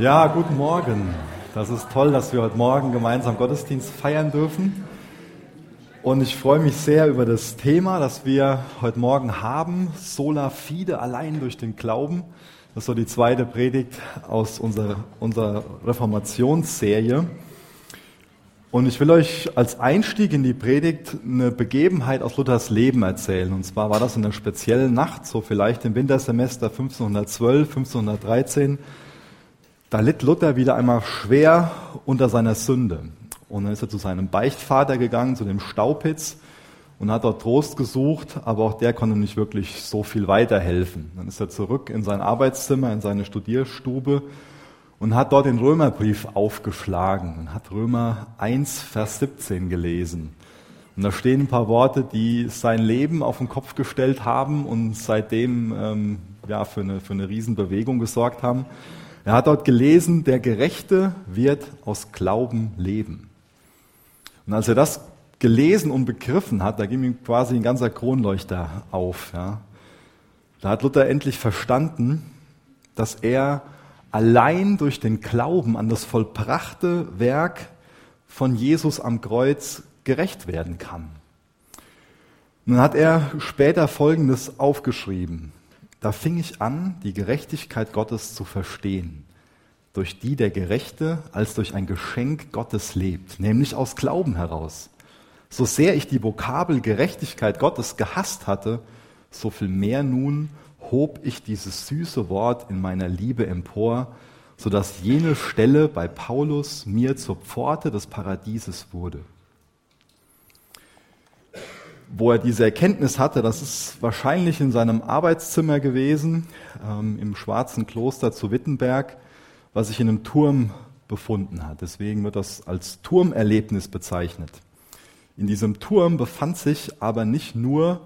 Ja, guten Morgen. Das ist toll, dass wir heute Morgen gemeinsam Gottesdienst feiern dürfen. Und ich freue mich sehr über das Thema, das wir heute Morgen haben. Sola fide, allein durch den Glauben. Das ist so die zweite Predigt aus unserer, unserer Reformationsserie. Und ich will euch als Einstieg in die Predigt eine Begebenheit aus Luthers Leben erzählen. Und zwar war das in einer speziellen Nacht, so vielleicht im Wintersemester 1512, 1513. Da litt Luther wieder einmal schwer unter seiner Sünde. Und dann ist er zu seinem Beichtvater gegangen, zu dem Staupitz, und hat dort Trost gesucht, aber auch der konnte nicht wirklich so viel weiterhelfen. Dann ist er zurück in sein Arbeitszimmer, in seine Studierstube und hat dort den Römerbrief aufgeschlagen und hat Römer 1, Vers 17 gelesen. Und da stehen ein paar Worte, die sein Leben auf den Kopf gestellt haben und seitdem ähm, ja, für, eine, für eine Riesenbewegung gesorgt haben. Er hat dort gelesen, der Gerechte wird aus Glauben leben. Und als er das gelesen und begriffen hat, da ging ihm quasi ein ganzer Kronleuchter auf. Ja. Da hat Luther endlich verstanden, dass er allein durch den Glauben an das vollbrachte Werk von Jesus am Kreuz gerecht werden kann. Dann hat er später Folgendes aufgeschrieben. Da fing ich an, die Gerechtigkeit Gottes zu verstehen, durch die der Gerechte als durch ein Geschenk Gottes lebt, nämlich aus Glauben heraus. So sehr ich die Vokabel Gerechtigkeit Gottes gehasst hatte, so viel mehr nun hob ich dieses süße Wort in meiner Liebe empor, so dass jene Stelle bei Paulus mir zur Pforte des Paradieses wurde. Wo er diese Erkenntnis hatte, das ist wahrscheinlich in seinem Arbeitszimmer gewesen, ähm, im schwarzen Kloster zu Wittenberg, was sich in einem Turm befunden hat. Deswegen wird das als Turmerlebnis bezeichnet. In diesem Turm befand sich aber nicht nur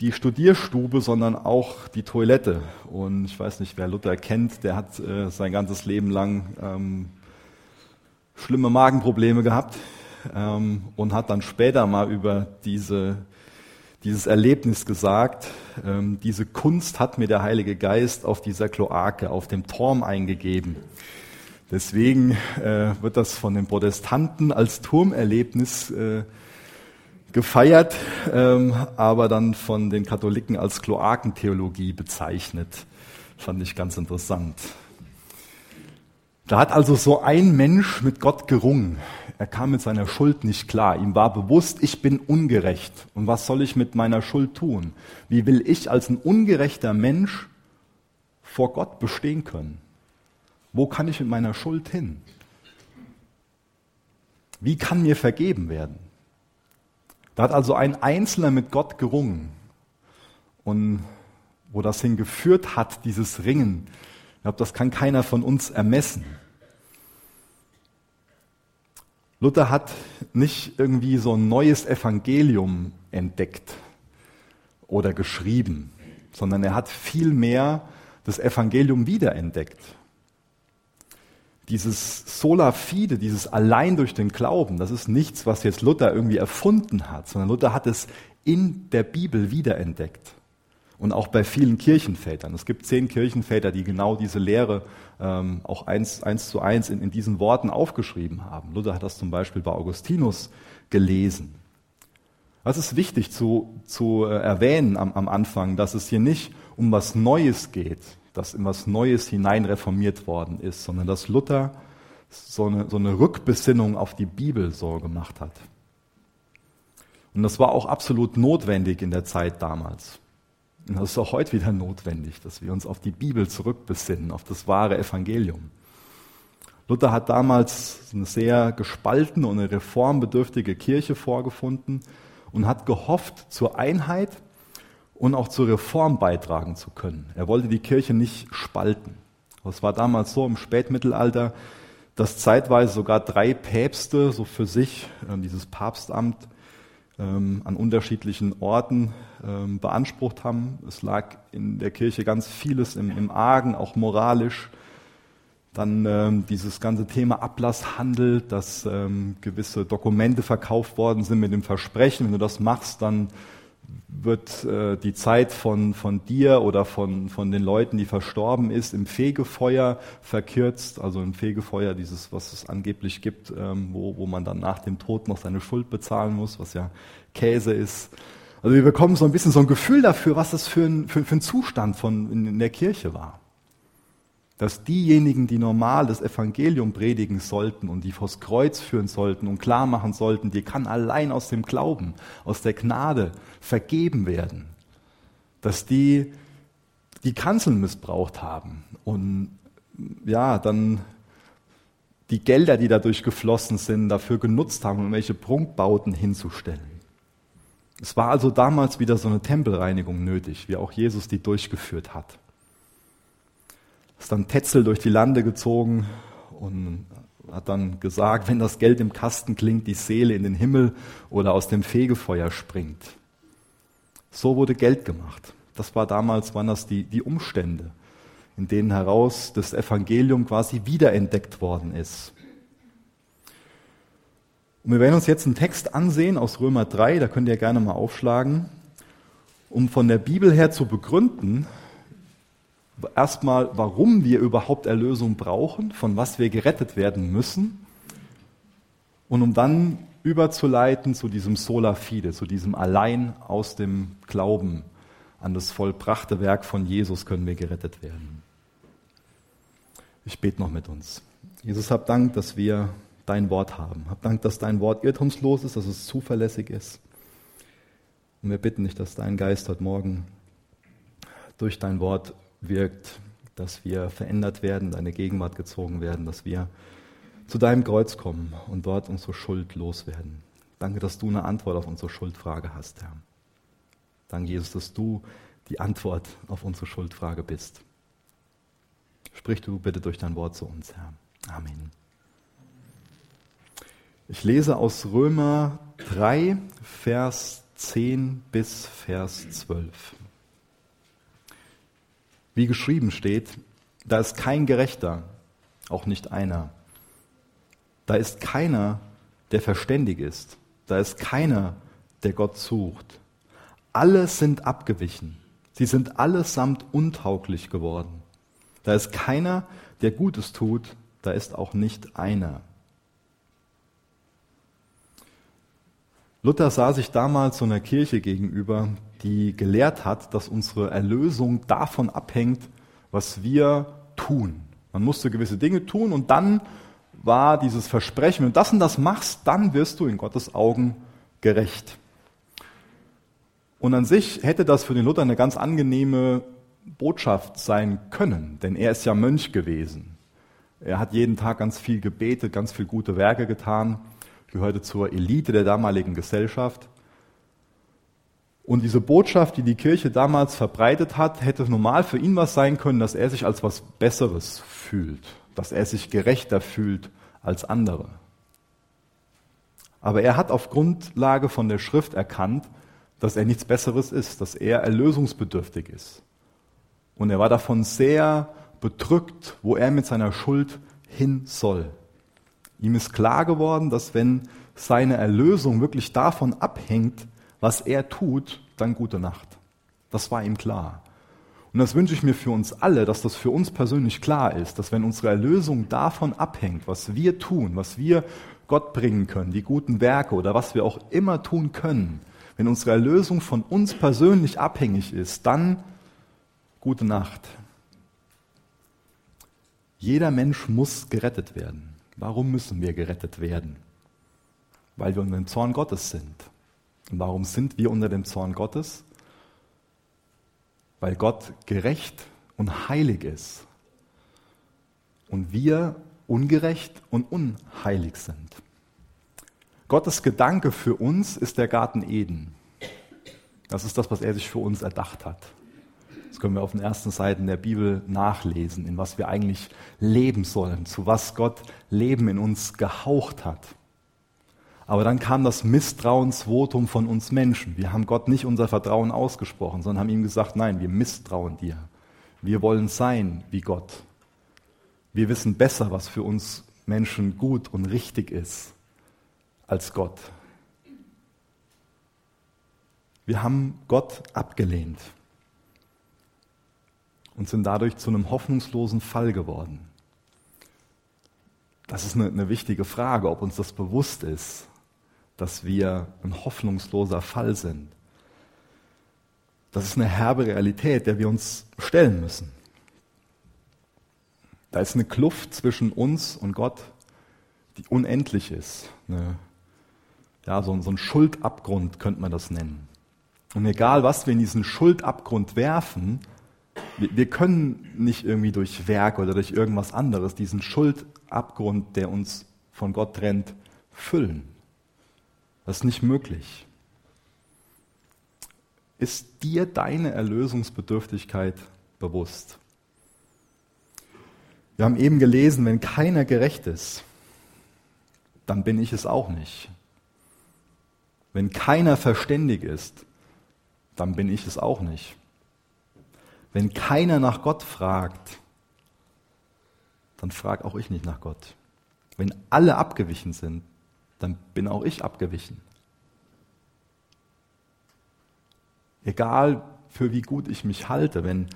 die Studierstube, sondern auch die Toilette. Und ich weiß nicht, wer Luther kennt, der hat äh, sein ganzes Leben lang ähm, schlimme Magenprobleme gehabt ähm, und hat dann später mal über diese, dieses Erlebnis gesagt, ähm, diese Kunst hat mir der Heilige Geist auf dieser Kloake, auf dem Turm eingegeben. Deswegen äh, wird das von den Protestanten als Turmerlebnis äh, gefeiert, ähm, aber dann von den Katholiken als Kloakentheologie bezeichnet. Fand ich ganz interessant. Da hat also so ein Mensch mit Gott gerungen. Er kam mit seiner Schuld nicht klar. Ihm war bewusst, ich bin ungerecht. Und was soll ich mit meiner Schuld tun? Wie will ich als ein ungerechter Mensch vor Gott bestehen können? Wo kann ich mit meiner Schuld hin? Wie kann mir vergeben werden? Da hat also ein Einzelner mit Gott gerungen. Und wo das hingeführt hat, dieses Ringen, glaube, das kann keiner von uns ermessen. Luther hat nicht irgendwie so ein neues Evangelium entdeckt oder geschrieben, sondern er hat vielmehr das Evangelium wiederentdeckt dieses sola fide, dieses allein durch den Glauben, das ist nichts, was jetzt Luther irgendwie erfunden hat, sondern Luther hat es in der Bibel wiederentdeckt. Und auch bei vielen Kirchenvätern. Es gibt zehn Kirchenväter, die genau diese Lehre ähm, auch eins, eins zu eins in, in diesen Worten aufgeschrieben haben. Luther hat das zum Beispiel bei Augustinus gelesen. Das ist wichtig zu, zu äh, erwähnen am, am Anfang, dass es hier nicht um was Neues geht, dass in was Neues hinein reformiert worden ist, sondern dass Luther so eine, so eine Rückbesinnung auf die Bibel so gemacht hat. Und das war auch absolut notwendig in der Zeit damals. Und das ist auch heute wieder notwendig, dass wir uns auf die Bibel zurückbesinnen, auf das wahre Evangelium. Luther hat damals eine sehr gespaltene und eine reformbedürftige Kirche vorgefunden und hat gehofft, zur Einheit und auch zur Reform beitragen zu können. Er wollte die Kirche nicht spalten. Es war damals so im Spätmittelalter, dass zeitweise sogar drei Päpste so für sich äh, dieses Papstamt ähm, an unterschiedlichen Orten ähm, beansprucht haben. Es lag in der Kirche ganz vieles im, im Argen, auch moralisch. Dann ähm, dieses ganze Thema Ablasshandel, dass ähm, gewisse Dokumente verkauft worden sind mit dem Versprechen, wenn du das machst, dann wird äh, die Zeit von, von dir oder von, von den Leuten, die verstorben ist, im Fegefeuer verkürzt. Also im Fegefeuer, dieses, was es angeblich gibt, ähm, wo, wo man dann nach dem Tod noch seine Schuld bezahlen muss, was ja Käse ist. Also wir bekommen so ein bisschen so ein Gefühl dafür, was das für ein, für, für ein Zustand von, in, in der Kirche war dass diejenigen, die normal das Evangelium predigen sollten und die vors Kreuz führen sollten und klar machen sollten, die kann allein aus dem Glauben, aus der Gnade vergeben werden, dass die die Kanzeln missbraucht haben und ja, dann die Gelder, die dadurch geflossen sind, dafür genutzt haben, um welche Prunkbauten hinzustellen. Es war also damals wieder so eine Tempelreinigung nötig, wie auch Jesus die durchgeführt hat. Ist dann Tetzel durch die Lande gezogen und hat dann gesagt, wenn das Geld im Kasten klingt, die Seele in den Himmel oder aus dem Fegefeuer springt. So wurde Geld gemacht. Das war damals, waren das die, die Umstände, in denen heraus das Evangelium quasi wiederentdeckt worden ist. Und wir werden uns jetzt einen Text ansehen aus Römer 3, da könnt ihr gerne mal aufschlagen, um von der Bibel her zu begründen, erstmal, warum wir überhaupt Erlösung brauchen, von was wir gerettet werden müssen. Und um dann überzuleiten zu diesem Sola Fide, zu diesem allein aus dem Glauben an das vollbrachte Werk von Jesus können wir gerettet werden. Ich bete noch mit uns. Jesus, hab Dank, dass wir dein Wort haben. Hab Dank, dass dein Wort irrtumslos ist, dass es zuverlässig ist. Und wir bitten dich, dass dein Geist heute Morgen durch dein Wort wirkt, dass wir verändert werden, deine Gegenwart gezogen werden, dass wir zu deinem Kreuz kommen und dort unsere Schuld loswerden. Danke, dass du eine Antwort auf unsere Schuldfrage hast, Herr. Danke, Jesus, dass du die Antwort auf unsere Schuldfrage bist. Sprich du bitte durch dein Wort zu uns, Herr. Amen. Ich lese aus Römer 3, Vers 10 bis Vers 12 wie geschrieben steht, da ist kein Gerechter, auch nicht einer. Da ist keiner, der verständig ist. Da ist keiner, der Gott sucht. Alle sind abgewichen. Sie sind allesamt untauglich geworden. Da ist keiner, der Gutes tut. Da ist auch nicht einer. Luther sah sich damals so einer Kirche gegenüber, die gelehrt hat, dass unsere Erlösung davon abhängt, was wir tun. Man musste gewisse Dinge tun und dann war dieses Versprechen, wenn du das und das machst, dann wirst du in Gottes Augen gerecht. Und an sich hätte das für den Luther eine ganz angenehme Botschaft sein können, denn er ist ja Mönch gewesen. Er hat jeden Tag ganz viel gebetet, ganz viel gute Werke getan gehörte zur Elite der damaligen Gesellschaft. Und diese Botschaft, die die Kirche damals verbreitet hat, hätte normal für ihn was sein können, dass er sich als was Besseres fühlt, dass er sich gerechter fühlt als andere. Aber er hat auf Grundlage von der Schrift erkannt, dass er nichts Besseres ist, dass er erlösungsbedürftig ist. Und er war davon sehr bedrückt, wo er mit seiner Schuld hin soll. Ihm ist klar geworden, dass wenn seine Erlösung wirklich davon abhängt, was er tut, dann gute Nacht. Das war ihm klar. Und das wünsche ich mir für uns alle, dass das für uns persönlich klar ist, dass wenn unsere Erlösung davon abhängt, was wir tun, was wir Gott bringen können, die guten Werke oder was wir auch immer tun können, wenn unsere Erlösung von uns persönlich abhängig ist, dann gute Nacht. Jeder Mensch muss gerettet werden. Warum müssen wir gerettet werden? Weil wir unter dem Zorn Gottes sind. Warum sind wir unter dem Zorn Gottes? Weil Gott gerecht und heilig ist. Und wir ungerecht und unheilig sind. Gottes Gedanke für uns ist der Garten Eden. Das ist das, was er sich für uns erdacht hat. Das können wir auf den ersten Seiten der Bibel nachlesen, in was wir eigentlich leben sollen, zu was Gott Leben in uns gehaucht hat. Aber dann kam das Misstrauensvotum von uns Menschen. Wir haben Gott nicht unser Vertrauen ausgesprochen, sondern haben ihm gesagt, nein, wir misstrauen dir. Wir wollen sein wie Gott. Wir wissen besser, was für uns Menschen gut und richtig ist als Gott. Wir haben Gott abgelehnt und sind dadurch zu einem hoffnungslosen Fall geworden. Das ist eine, eine wichtige Frage, ob uns das bewusst ist, dass wir ein hoffnungsloser Fall sind. Das ist eine herbe Realität, der wir uns stellen müssen. Da ist eine Kluft zwischen uns und Gott, die unendlich ist. Eine, ja, so, so ein Schuldabgrund könnte man das nennen. Und egal, was wir in diesen Schuldabgrund werfen, wir, wir können nicht irgendwie durch Werk oder durch irgendwas anderes diesen Schuldabgrund, der uns von Gott trennt, füllen. Das ist nicht möglich. Ist dir deine Erlösungsbedürftigkeit bewusst? Wir haben eben gelesen, wenn keiner gerecht ist, dann bin ich es auch nicht. Wenn keiner verständig ist, dann bin ich es auch nicht. Wenn keiner nach Gott fragt, dann frag auch ich nicht nach Gott. Wenn alle abgewichen sind, dann bin auch ich abgewichen. Egal für wie gut ich mich halte, wenn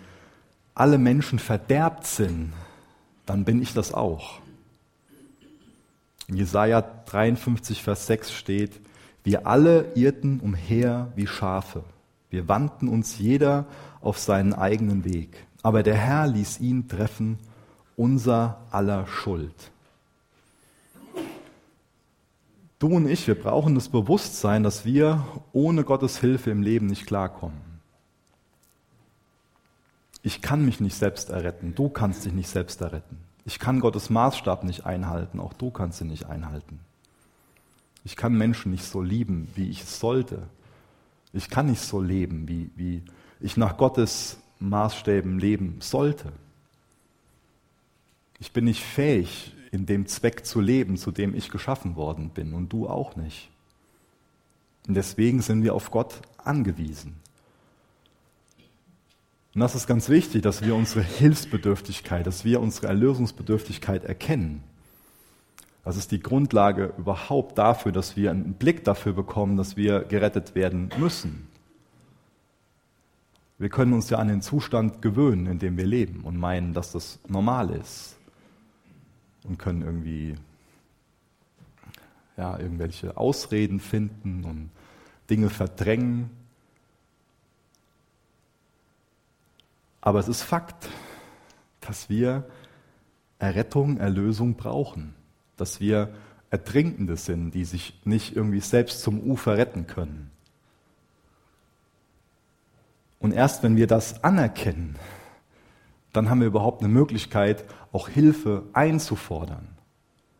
alle Menschen verderbt sind, dann bin ich das auch. In Jesaja 53, Vers 6 steht, wir alle irrten umher wie Schafe. Wir wandten uns jeder auf seinen eigenen Weg. Aber der Herr ließ ihn treffen, unser aller Schuld. Du und ich, wir brauchen das Bewusstsein, dass wir ohne Gottes Hilfe im Leben nicht klarkommen. Ich kann mich nicht selbst erretten, du kannst dich nicht selbst erretten. Ich kann Gottes Maßstab nicht einhalten, auch du kannst ihn nicht einhalten. Ich kann Menschen nicht so lieben, wie ich es sollte. Ich kann nicht so leben, wie, wie ich nach Gottes Maßstäben leben sollte. Ich bin nicht fähig, in dem Zweck zu leben, zu dem ich geschaffen worden bin, und du auch nicht. Und deswegen sind wir auf Gott angewiesen. Und das ist ganz wichtig, dass wir unsere Hilfsbedürftigkeit, dass wir unsere Erlösungsbedürftigkeit erkennen. Das ist die Grundlage überhaupt dafür, dass wir einen Blick dafür bekommen, dass wir gerettet werden müssen. Wir können uns ja an den Zustand gewöhnen, in dem wir leben und meinen, dass das normal ist. Und können irgendwie ja, irgendwelche Ausreden finden und Dinge verdrängen. Aber es ist Fakt, dass wir Errettung, Erlösung brauchen dass wir Ertrinkende sind, die sich nicht irgendwie selbst zum Ufer retten können. Und erst wenn wir das anerkennen, dann haben wir überhaupt eine Möglichkeit, auch Hilfe einzufordern.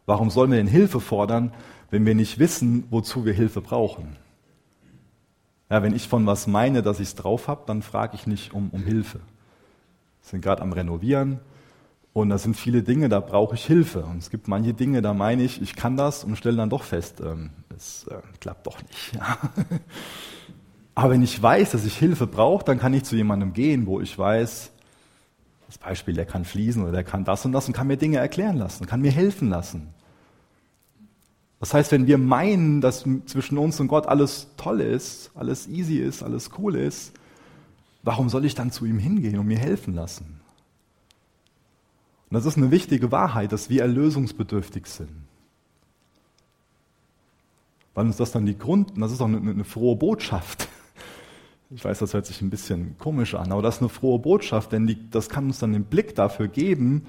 Warum sollen wir denn Hilfe fordern, wenn wir nicht wissen, wozu wir Hilfe brauchen? Ja, wenn ich von was meine, dass ich es drauf habe, dann frage ich nicht um, um Hilfe. Wir sind gerade am Renovieren und da sind viele Dinge, da brauche ich Hilfe. Und es gibt manche Dinge, da meine ich, ich kann das und stelle dann doch fest, ähm, es äh, klappt doch nicht. Ja. Aber wenn ich weiß, dass ich Hilfe brauche, dann kann ich zu jemandem gehen, wo ich weiß, das Beispiel, der kann fließen oder der kann das und das und kann mir Dinge erklären lassen, kann mir helfen lassen. Das heißt, wenn wir meinen, dass zwischen uns und Gott alles toll ist, alles easy ist, alles cool ist, warum soll ich dann zu ihm hingehen und mir helfen lassen? Und das ist eine wichtige Wahrheit, dass wir erlösungsbedürftig sind. Weil uns das dann die Grund, und das ist auch eine, eine frohe Botschaft. Ich weiß, das hört sich ein bisschen komisch an, aber das ist eine frohe Botschaft, denn die, das kann uns dann den Blick dafür geben,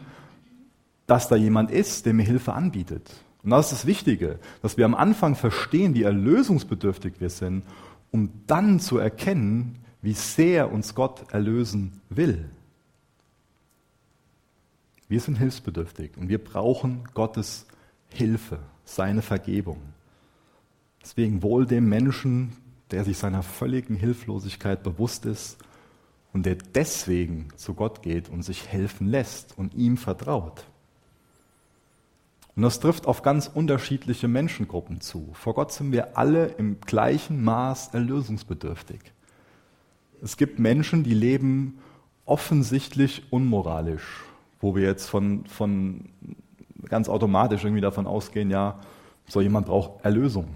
dass da jemand ist, der mir Hilfe anbietet. Und das ist das Wichtige, dass wir am Anfang verstehen, wie erlösungsbedürftig wir sind, um dann zu erkennen, wie sehr uns Gott erlösen will. Wir sind hilfsbedürftig und wir brauchen Gottes Hilfe, seine Vergebung. Deswegen wohl dem Menschen, der sich seiner völligen Hilflosigkeit bewusst ist und der deswegen zu Gott geht und sich helfen lässt und ihm vertraut. Und das trifft auf ganz unterschiedliche Menschengruppen zu. Vor Gott sind wir alle im gleichen Maß erlösungsbedürftig. Es gibt Menschen, die leben offensichtlich unmoralisch wo wir jetzt von, von ganz automatisch irgendwie davon ausgehen, ja, so jemand braucht Erlösung.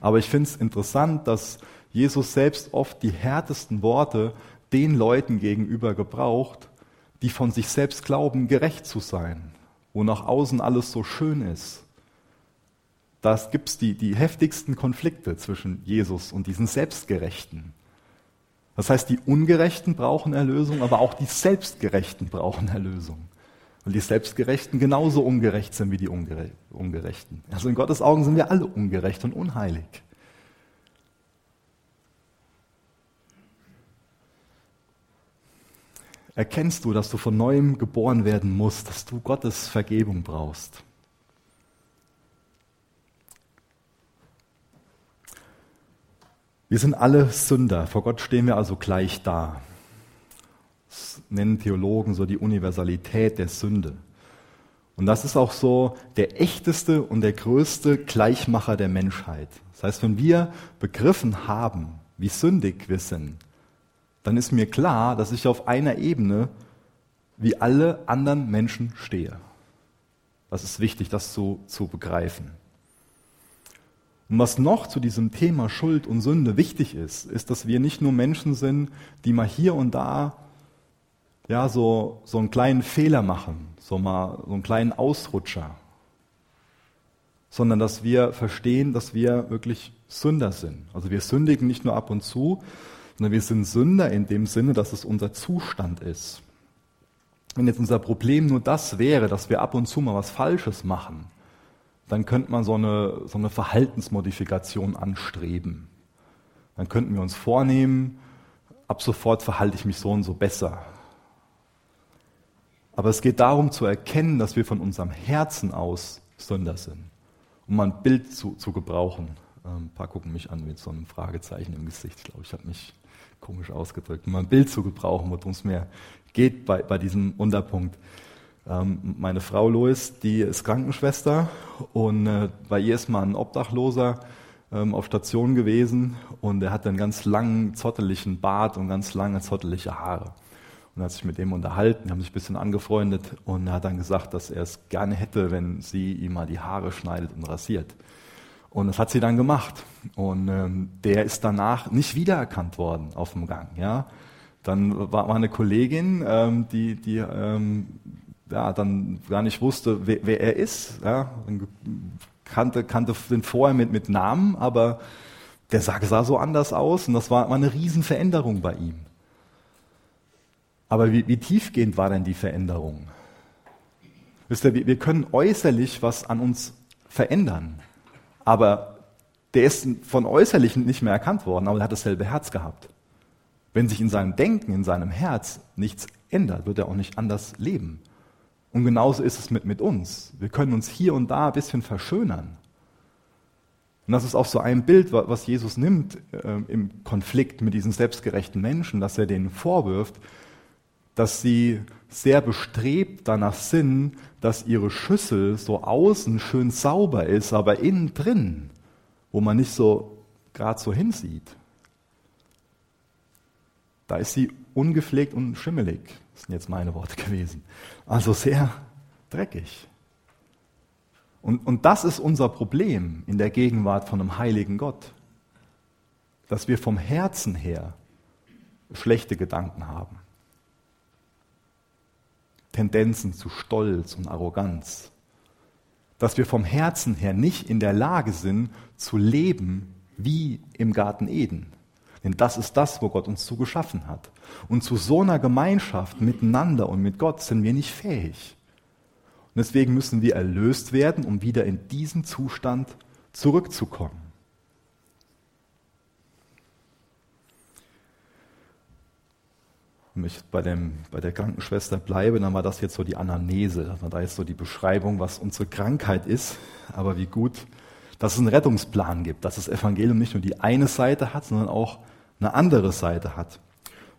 Aber ich finde es interessant, dass Jesus selbst oft die härtesten Worte den Leuten gegenüber gebraucht, die von sich selbst glauben, gerecht zu sein, wo nach außen alles so schön ist. Da gibt es die, die heftigsten Konflikte zwischen Jesus und diesen Selbstgerechten. Das heißt, die Ungerechten brauchen Erlösung, aber auch die Selbstgerechten brauchen Erlösung. Weil die Selbstgerechten genauso ungerecht sind wie die Ungerechten. Also in Gottes Augen sind wir alle ungerecht und unheilig. Erkennst du, dass du von neuem geboren werden musst, dass du Gottes Vergebung brauchst? Wir sind alle Sünder. Vor Gott stehen wir also gleich da. Nennen Theologen so die Universalität der Sünde. Und das ist auch so der echteste und der größte Gleichmacher der Menschheit. Das heißt, wenn wir begriffen haben, wie sündig wir sind, dann ist mir klar, dass ich auf einer Ebene wie alle anderen Menschen stehe. Das ist wichtig, das so zu begreifen. Und was noch zu diesem Thema Schuld und Sünde wichtig ist, ist, dass wir nicht nur Menschen sind, die mal hier und da ja, so, so einen kleinen Fehler machen, so mal so einen kleinen Ausrutscher, sondern dass wir verstehen, dass wir wirklich Sünder sind. Also wir sündigen nicht nur ab und zu, sondern wir sind Sünder in dem Sinne, dass es unser Zustand ist. Wenn jetzt unser Problem nur das wäre, dass wir ab und zu mal was Falsches machen, dann könnte man so eine, so eine Verhaltensmodifikation anstreben. Dann könnten wir uns vornehmen, ab sofort verhalte ich mich so und so besser. Aber es geht darum zu erkennen, dass wir von unserem Herzen aus Sünder sind. Um mal ein Bild zu, zu gebrauchen. Ähm, ein paar gucken mich an mit so einem Fragezeichen im Gesicht. Ich glaube, ich habe mich komisch ausgedrückt. Um mal ein Bild zu gebrauchen, worum es mir geht bei, bei diesem Unterpunkt. Ähm, meine Frau Lois, die ist Krankenschwester und äh, bei ihr ist mal ein Obdachloser ähm, auf Station gewesen und er hatte einen ganz langen, zotteligen Bart und ganz lange, zottelige Haare. Und hat sich mit dem unterhalten, haben sich ein bisschen angefreundet und er hat dann gesagt, dass er es gerne hätte, wenn sie ihm mal die Haare schneidet und rasiert. Und das hat sie dann gemacht. Und ähm, der ist danach nicht wiedererkannt worden auf dem Gang. Ja? Dann war, war eine Kollegin, ähm, die, die ähm, ja, dann gar nicht wusste, wer, wer er ist. Ja, kannte, kannte den vorher mit, mit Namen, aber der sah, sah so anders aus und das war, war eine Riesenveränderung bei ihm. Aber wie, wie tiefgehend war denn die Veränderung? Wisst ihr, wir, können äußerlich was an uns verändern, aber der ist von äußerlich nicht mehr erkannt worden, aber er hat dasselbe Herz gehabt. Wenn sich in seinem Denken, in seinem Herz nichts ändert, wird er auch nicht anders leben. Und genauso ist es mit, mit uns. Wir können uns hier und da ein bisschen verschönern. Und das ist auch so ein Bild, was Jesus nimmt äh, im Konflikt mit diesen selbstgerechten Menschen, dass er denen vorwirft, dass sie sehr bestrebt danach sind, dass ihre Schüssel so außen schön sauber ist, aber innen drin, wo man nicht so gerade so hinsieht, da ist sie ungepflegt und schimmelig. Das sind jetzt meine Worte gewesen. Also sehr dreckig. Und, und das ist unser Problem in der Gegenwart von einem heiligen Gott. Dass wir vom Herzen her schlechte Gedanken haben. Tendenzen zu Stolz und Arroganz. Dass wir vom Herzen her nicht in der Lage sind zu leben wie im Garten Eden. Denn das ist das, wo Gott uns zugeschaffen hat. Und zu so einer Gemeinschaft miteinander und mit Gott sind wir nicht fähig. Und deswegen müssen wir erlöst werden, um wieder in diesen Zustand zurückzukommen. Wenn ich bei, dem, bei der Krankenschwester bleibe, dann war das jetzt so die Anamnese. Da ist so die Beschreibung, was unsere Krankheit ist. Aber wie gut, dass es einen Rettungsplan gibt, dass das Evangelium nicht nur die eine Seite hat, sondern auch eine andere Seite hat.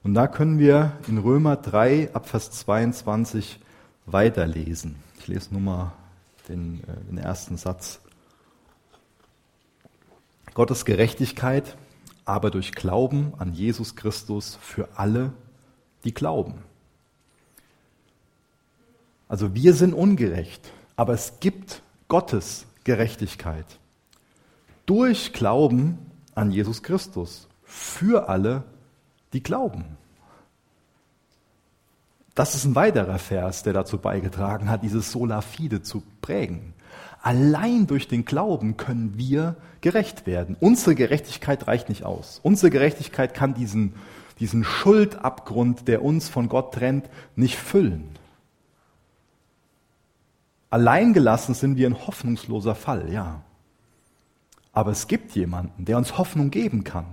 Und da können wir in Römer 3 ab Vers 22 weiterlesen. Ich lese nur mal den, äh, den ersten Satz. Gottes Gerechtigkeit aber durch Glauben an Jesus Christus für alle, die glauben. Also wir sind ungerecht, aber es gibt Gottes Gerechtigkeit durch Glauben an Jesus Christus für alle, die glauben. Das ist ein weiterer Vers, der dazu beigetragen hat, dieses Sola Fide zu prägen. Allein durch den Glauben können wir gerecht werden. Unsere Gerechtigkeit reicht nicht aus. Unsere Gerechtigkeit kann diesen, diesen Schuldabgrund, der uns von Gott trennt, nicht füllen. Alleingelassen sind wir ein hoffnungsloser Fall, ja. Aber es gibt jemanden, der uns Hoffnung geben kann,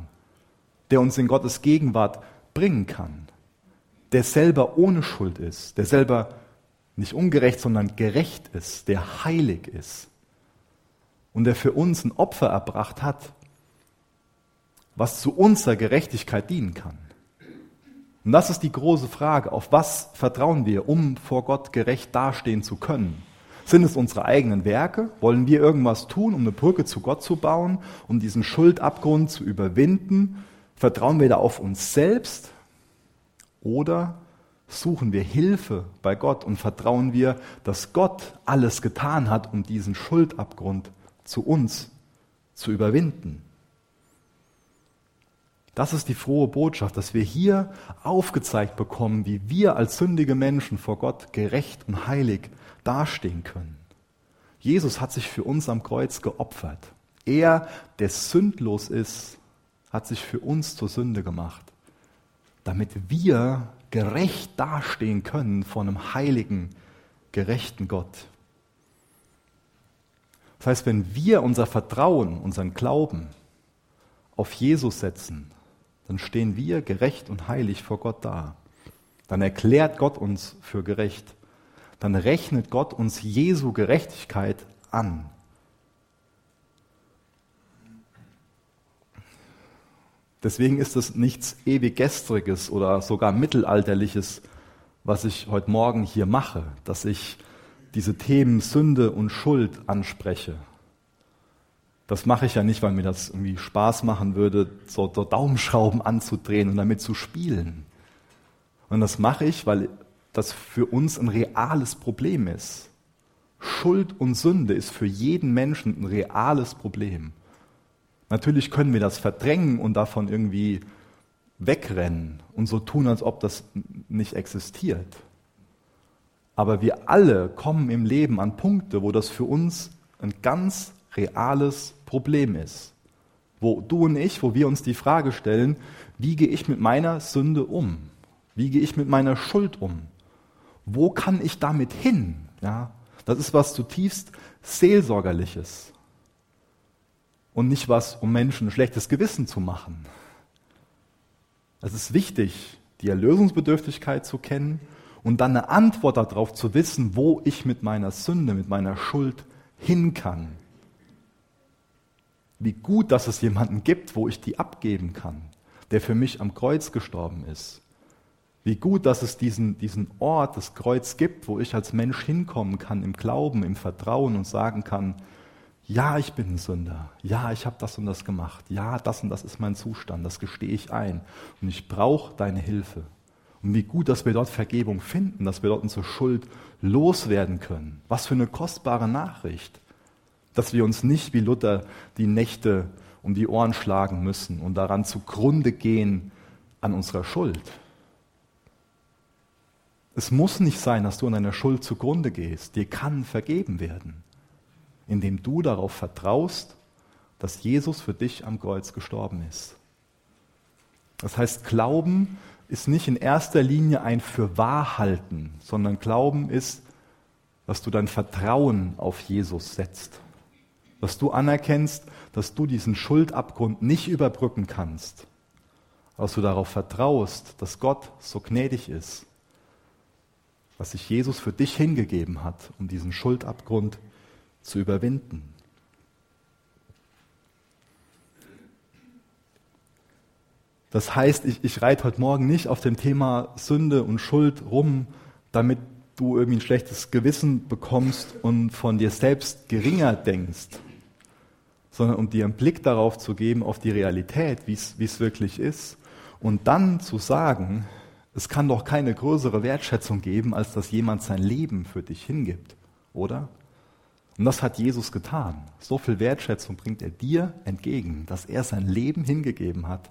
der uns in Gottes Gegenwart bringen kann, der selber ohne Schuld ist, der selber nicht ungerecht, sondern gerecht ist, der heilig ist und der für uns ein Opfer erbracht hat, was zu unserer Gerechtigkeit dienen kann. Und das ist die große Frage, auf was vertrauen wir, um vor Gott gerecht dastehen zu können? Sind es unsere eigenen Werke? Wollen wir irgendwas tun, um eine Brücke zu Gott zu bauen, um diesen Schuldabgrund zu überwinden? Vertrauen wir da auf uns selbst? Oder suchen wir Hilfe bei Gott und vertrauen wir, dass Gott alles getan hat, um diesen Schuldabgrund zu uns zu überwinden? Das ist die frohe Botschaft, dass wir hier aufgezeigt bekommen, wie wir als sündige Menschen vor Gott gerecht und heilig dastehen können. Jesus hat sich für uns am Kreuz geopfert. Er, der sündlos ist, hat sich für uns zur Sünde gemacht, damit wir gerecht dastehen können vor einem heiligen, gerechten Gott. Das heißt, wenn wir unser Vertrauen, unseren Glauben auf Jesus setzen, dann stehen wir gerecht und heilig vor Gott da. Dann erklärt Gott uns für gerecht dann rechnet Gott uns Jesu Gerechtigkeit an. Deswegen ist es nichts ewig gestriges oder sogar mittelalterliches, was ich heute Morgen hier mache, dass ich diese Themen Sünde und Schuld anspreche. Das mache ich ja nicht, weil mir das irgendwie Spaß machen würde, so, so Daumenschrauben anzudrehen und damit zu spielen. Und das mache ich, weil das für uns ein reales Problem ist. Schuld und Sünde ist für jeden Menschen ein reales Problem. Natürlich können wir das verdrängen und davon irgendwie wegrennen und so tun, als ob das nicht existiert. Aber wir alle kommen im Leben an Punkte, wo das für uns ein ganz reales Problem ist. Wo du und ich, wo wir uns die Frage stellen, wie gehe ich mit meiner Sünde um? Wie gehe ich mit meiner Schuld um? wo kann ich damit hin? Ja, das ist was zutiefst Seelsorgerliches und nicht was, um Menschen ein schlechtes Gewissen zu machen. Es ist wichtig, die Erlösungsbedürftigkeit zu kennen und dann eine Antwort darauf zu wissen, wo ich mit meiner Sünde, mit meiner Schuld hin kann. Wie gut, dass es jemanden gibt, wo ich die abgeben kann, der für mich am Kreuz gestorben ist. Wie gut, dass es diesen, diesen Ort, das Kreuz gibt, wo ich als Mensch hinkommen kann im Glauben, im Vertrauen und sagen kann, ja, ich bin ein Sünder. Ja, ich habe das und das gemacht. Ja, das und das ist mein Zustand. Das gestehe ich ein. Und ich brauche deine Hilfe. Und wie gut, dass wir dort Vergebung finden, dass wir dort unsere Schuld loswerden können. Was für eine kostbare Nachricht. Dass wir uns nicht wie Luther die Nächte um die Ohren schlagen müssen und daran zugrunde gehen an unserer Schuld. Es muss nicht sein, dass du an deiner Schuld zugrunde gehst. Dir kann vergeben werden, indem du darauf vertraust, dass Jesus für dich am Kreuz gestorben ist. Das heißt, Glauben ist nicht in erster Linie ein Fürwahrhalten, sondern Glauben ist, dass du dein Vertrauen auf Jesus setzt. Dass du anerkennst, dass du diesen Schuldabgrund nicht überbrücken kannst. Dass du darauf vertraust, dass Gott so gnädig ist was sich Jesus für dich hingegeben hat, um diesen Schuldabgrund zu überwinden. Das heißt, ich, ich reite heute Morgen nicht auf dem Thema Sünde und Schuld rum, damit du irgendwie ein schlechtes Gewissen bekommst und von dir selbst geringer denkst, sondern um dir einen Blick darauf zu geben, auf die Realität, wie es wirklich ist. Und dann zu sagen, es kann doch keine größere Wertschätzung geben, als dass jemand sein Leben für dich hingibt, oder? Und das hat Jesus getan. So viel Wertschätzung bringt er dir entgegen, dass er sein Leben hingegeben hat,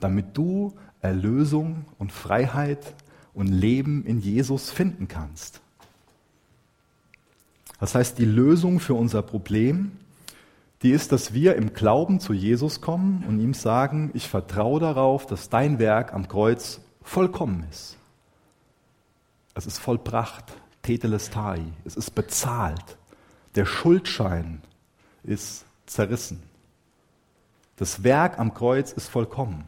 damit du Erlösung und Freiheit und Leben in Jesus finden kannst. Das heißt, die Lösung für unser Problem, die ist, dass wir im Glauben zu Jesus kommen und ihm sagen, ich vertraue darauf, dass dein Werk am Kreuz vollkommen ist. Es ist vollbracht, Tetelestai, es ist bezahlt. Der Schuldschein ist zerrissen. Das Werk am Kreuz ist vollkommen.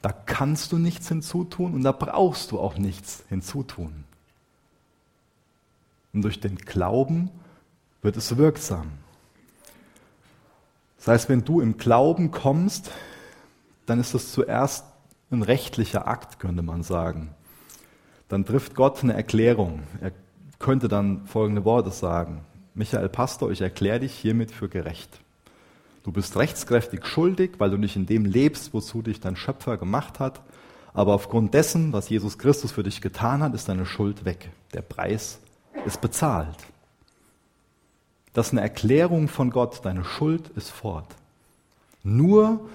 Da kannst du nichts hinzutun und da brauchst du auch nichts hinzutun. Und durch den Glauben wird es wirksam. Das heißt, wenn du im Glauben kommst, dann ist das zuerst ein rechtlicher Akt, könnte man sagen. Dann trifft Gott eine Erklärung. Er könnte dann folgende Worte sagen. Michael Pastor, ich erkläre dich hiermit für gerecht. Du bist rechtskräftig schuldig, weil du nicht in dem lebst, wozu dich dein Schöpfer gemacht hat. Aber aufgrund dessen, was Jesus Christus für dich getan hat, ist deine Schuld weg. Der Preis ist bezahlt. Das ist eine Erklärung von Gott, deine Schuld ist fort. Nur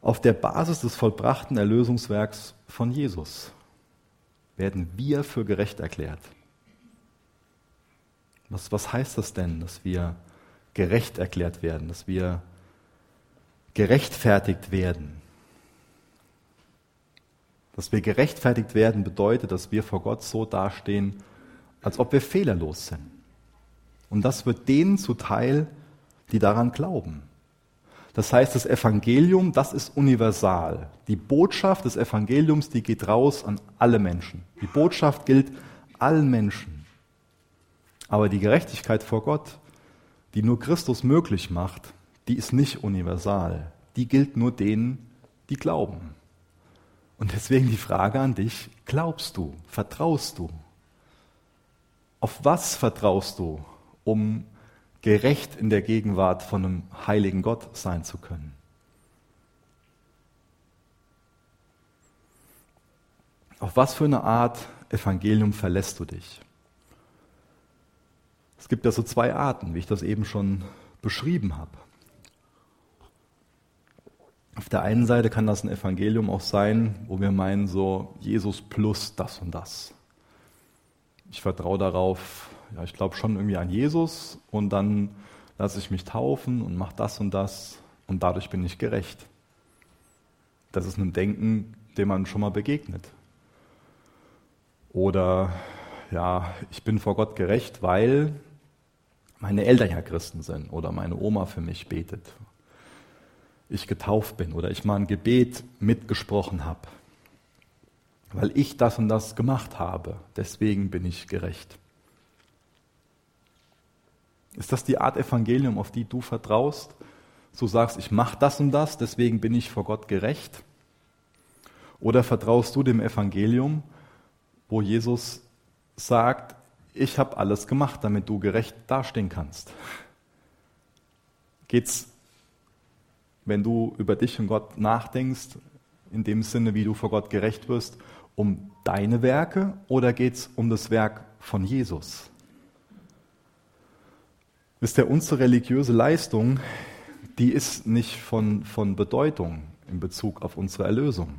auf der Basis des vollbrachten Erlösungswerks von Jesus werden wir für gerecht erklärt. Was, was heißt das denn, dass wir gerecht erklärt werden, dass wir gerechtfertigt werden? Dass wir gerechtfertigt werden bedeutet, dass wir vor Gott so dastehen, als ob wir fehlerlos sind. Und das wird denen zuteil, die daran glauben. Das heißt, das Evangelium, das ist universal. Die Botschaft des Evangeliums, die geht raus an alle Menschen. Die Botschaft gilt allen Menschen. Aber die Gerechtigkeit vor Gott, die nur Christus möglich macht, die ist nicht universal. Die gilt nur denen, die glauben. Und deswegen die Frage an dich, glaubst du, vertraust du? Auf was vertraust du, um gerecht in der Gegenwart von einem heiligen Gott sein zu können? Auf was für eine Art Evangelium verlässt du dich? Es gibt ja so zwei Arten, wie ich das eben schon beschrieben habe. Auf der einen Seite kann das ein Evangelium auch sein, wo wir meinen, so Jesus plus das und das ich vertraue darauf, ja, ich glaube schon irgendwie an Jesus und dann lasse ich mich taufen und mache das und das und dadurch bin ich gerecht. Das ist ein Denken, dem man schon mal begegnet. Oder ja, ich bin vor Gott gerecht, weil meine Eltern ja Christen sind oder meine Oma für mich betet. Ich getauft bin oder ich mal ein Gebet mitgesprochen habe weil ich das und das gemacht habe. Deswegen bin ich gerecht. Ist das die Art Evangelium, auf die du vertraust? Du sagst, ich mache das und das, deswegen bin ich vor Gott gerecht? Oder vertraust du dem Evangelium, wo Jesus sagt, ich habe alles gemacht, damit du gerecht dastehen kannst? Geht's, wenn du über dich und Gott nachdenkst, in dem Sinne, wie du vor Gott gerecht wirst, um deine Werke oder geht es um das Werk von Jesus? Wisst ihr, unsere religiöse Leistung, die ist nicht von, von Bedeutung in Bezug auf unsere Erlösung.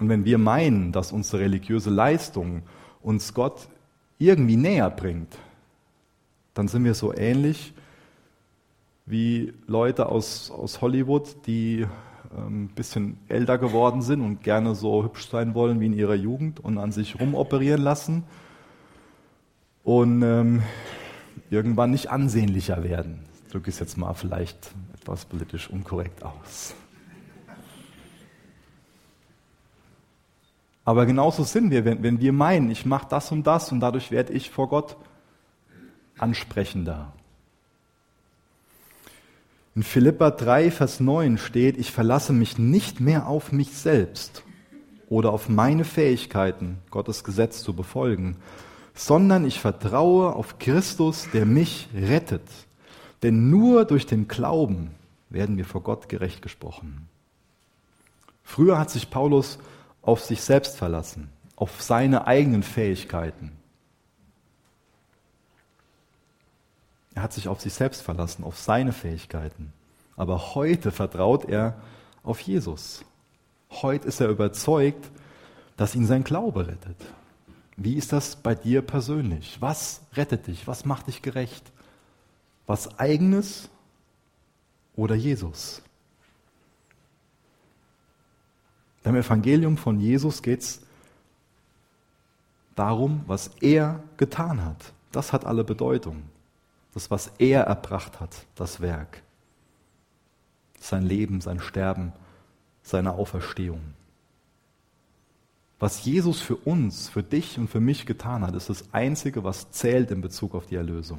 Und wenn wir meinen, dass unsere religiöse Leistung uns Gott irgendwie näher bringt, dann sind wir so ähnlich wie Leute aus, aus Hollywood, die ein ähm, bisschen älter geworden sind und gerne so hübsch sein wollen wie in ihrer Jugend und an sich rumoperieren lassen und ähm, irgendwann nicht ansehnlicher werden. Ich drücke es jetzt mal vielleicht etwas politisch unkorrekt aus. Aber genauso sind wir, wenn, wenn wir meinen, ich mache das und das und dadurch werde ich vor Gott ansprechender. In Philippa 3, Vers 9 steht, ich verlasse mich nicht mehr auf mich selbst oder auf meine Fähigkeiten, Gottes Gesetz zu befolgen, sondern ich vertraue auf Christus, der mich rettet. Denn nur durch den Glauben werden wir vor Gott gerecht gesprochen. Früher hat sich Paulus auf sich selbst verlassen, auf seine eigenen Fähigkeiten. Er hat sich auf sich selbst verlassen, auf seine Fähigkeiten. aber heute vertraut er auf Jesus. Heute ist er überzeugt, dass ihn sein Glaube rettet. Wie ist das bei dir persönlich? Was rettet dich? Was macht dich gerecht? Was eigenes oder Jesus? Beim Evangelium von Jesus geht es darum, was er getan hat. Das hat alle Bedeutung. Das, was er erbracht hat, das Werk. Sein Leben, sein Sterben, seine Auferstehung. Was Jesus für uns, für dich und für mich getan hat, ist das Einzige, was zählt in Bezug auf die Erlösung.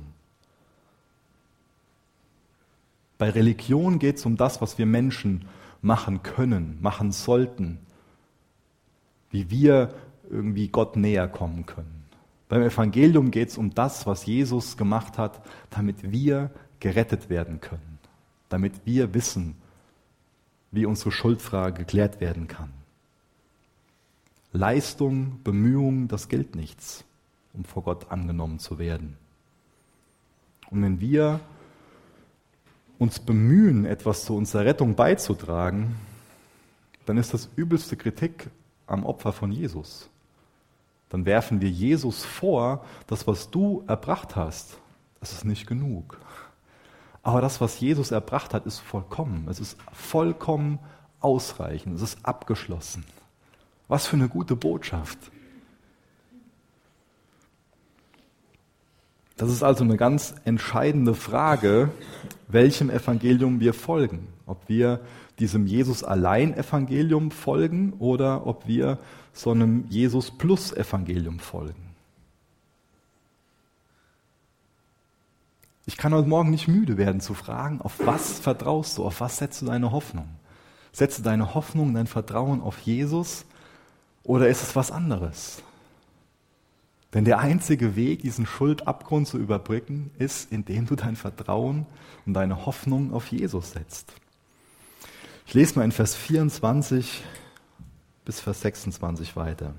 Bei Religion geht es um das, was wir Menschen machen können, machen sollten, wie wir irgendwie Gott näher kommen können. Beim Evangelium geht es um das, was Jesus gemacht hat, damit wir gerettet werden können, damit wir wissen, wie unsere Schuldfrage geklärt werden kann. Leistung, Bemühung, das gilt nichts, um vor Gott angenommen zu werden. Und wenn wir uns bemühen, etwas zu unserer Rettung beizutragen, dann ist das übelste Kritik am Opfer von Jesus. Dann werfen wir Jesus vor, das, was du erbracht hast, das ist nicht genug. Aber das, was Jesus erbracht hat, ist vollkommen. Es ist vollkommen ausreichend. Es ist abgeschlossen. Was für eine gute Botschaft. Das ist also eine ganz entscheidende Frage, welchem Evangelium wir folgen. Ob wir diesem Jesus allein Evangelium folgen oder ob wir so einem Jesus plus Evangelium folgen. Ich kann heute Morgen nicht müde werden zu fragen, auf was vertraust du, auf was setzt du deine Hoffnung? Setzt du deine Hoffnung, dein Vertrauen auf Jesus oder ist es was anderes? Denn der einzige Weg, diesen Schuldabgrund zu überbrücken, ist, indem du dein Vertrauen und deine Hoffnung auf Jesus setzt. Ich lese mal in Vers 24 bis Vers 26 weiter.